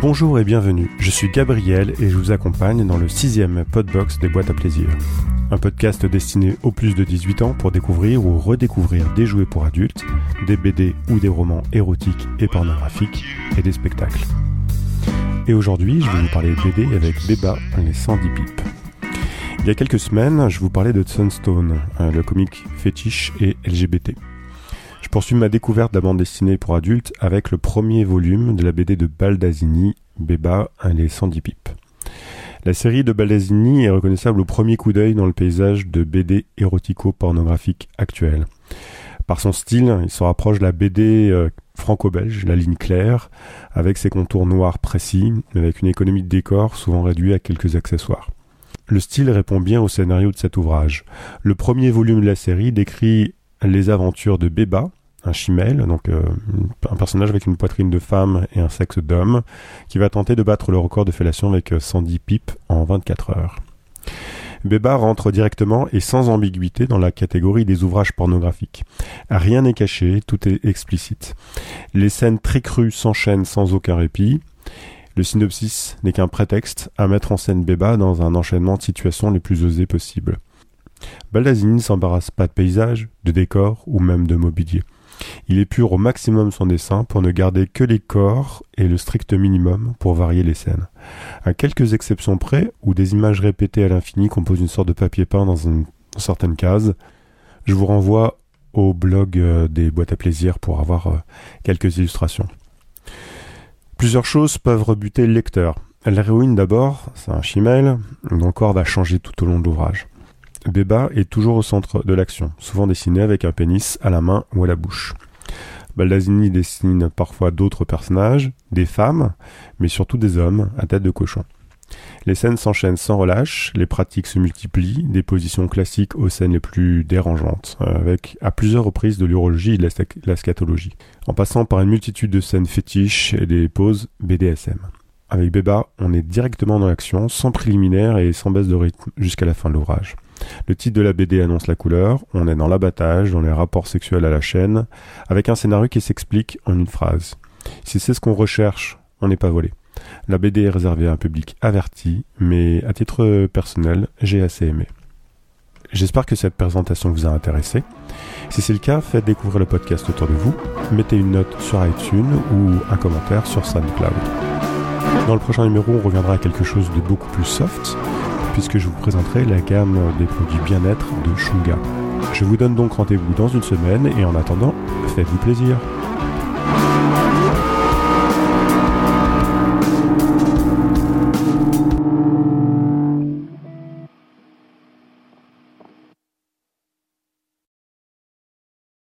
Bonjour et bienvenue, je suis Gabriel et je vous accompagne dans le sixième Podbox des boîtes à plaisir. Un podcast destiné aux plus de 18 ans pour découvrir ou redécouvrir des jouets pour adultes, des BD ou des romans érotiques et pornographiques et des spectacles. Et aujourd'hui, je vais vous parler BD avec Beba, les 110 pipes. Il y a quelques semaines, je vous parlais de Sunstone, euh, le comic fétiche et LGBT. Je poursuis ma découverte de la bande dessinée pour adultes avec le premier volume de la BD de Baldazini, Beba, les 110 pipes. La série de Baldazini est reconnaissable au premier coup d'œil dans le paysage de BD érotico-pornographique actuel. Par son style, il se rapproche de la BD euh, franco-belge, la ligne claire, avec ses contours noirs précis, mais avec une économie de décor souvent réduite à quelques accessoires. Le style répond bien au scénario de cet ouvrage. Le premier volume de la série décrit les aventures de Beba, un chimel, donc euh, un personnage avec une poitrine de femme et un sexe d'homme, qui va tenter de battre le record de fellation avec 110 pipes en 24 heures. Beba rentre directement et sans ambiguïté dans la catégorie des ouvrages pornographiques. Rien n'est caché, tout est explicite. Les scènes très crues s'enchaînent sans aucun répit. Le synopsis n'est qu'un prétexte à mettre en scène Beba dans un enchaînement de situations les plus osées possibles. Baldazini ne s'embarrasse pas de paysages, de décors ou même de mobilier. Il épure au maximum son dessin pour ne garder que les corps et le strict minimum pour varier les scènes. À quelques exceptions près, où des images répétées à l'infini composent une sorte de papier peint dans, une, certaine case, je vous renvoie au blog euh, des boîtes à plaisir pour avoir euh, quelques illustrations. Plusieurs choses peuvent rebuter le lecteur. L'héroïne d'abord, c'est un chimel, dont corps va changer tout au long de l'ouvrage. Beba est toujours au centre de l'action, souvent dessiné avec un pénis à la main ou à la bouche. Baldazini dessine parfois d'autres personnages, des femmes, mais surtout des hommes à tête de cochon. Les scènes s'enchaînent sans relâche, les pratiques se multiplient, des positions classiques aux scènes les plus dérangeantes, avec à plusieurs reprises de l'urologie et de la scatologie, en passant par une multitude de scènes fétiches et des poses BDSM. Avec Beba, on est directement dans l'action, sans préliminaire et sans baisse de rythme, jusqu'à la fin de l'ouvrage. Le titre de la BD annonce la couleur, on est dans l'abattage, dans les rapports sexuels à la chaîne, avec un scénario qui s'explique en une phrase. Si c'est ce qu'on recherche, on n'est pas volé. La BD est réservée à un public averti, mais à titre personnel, j'ai assez aimé. J'espère que cette présentation vous a intéressé. Si c'est le cas, faites découvrir le podcast autour de vous, mettez une note sur iTunes ou un commentaire sur SoundCloud. Dans le prochain numéro, on reviendra à quelque chose de beaucoup plus soft, puisque je vous présenterai la gamme des produits bien-être de Shunga. Je vous donne donc rendez-vous dans une semaine et en attendant, faites-vous plaisir.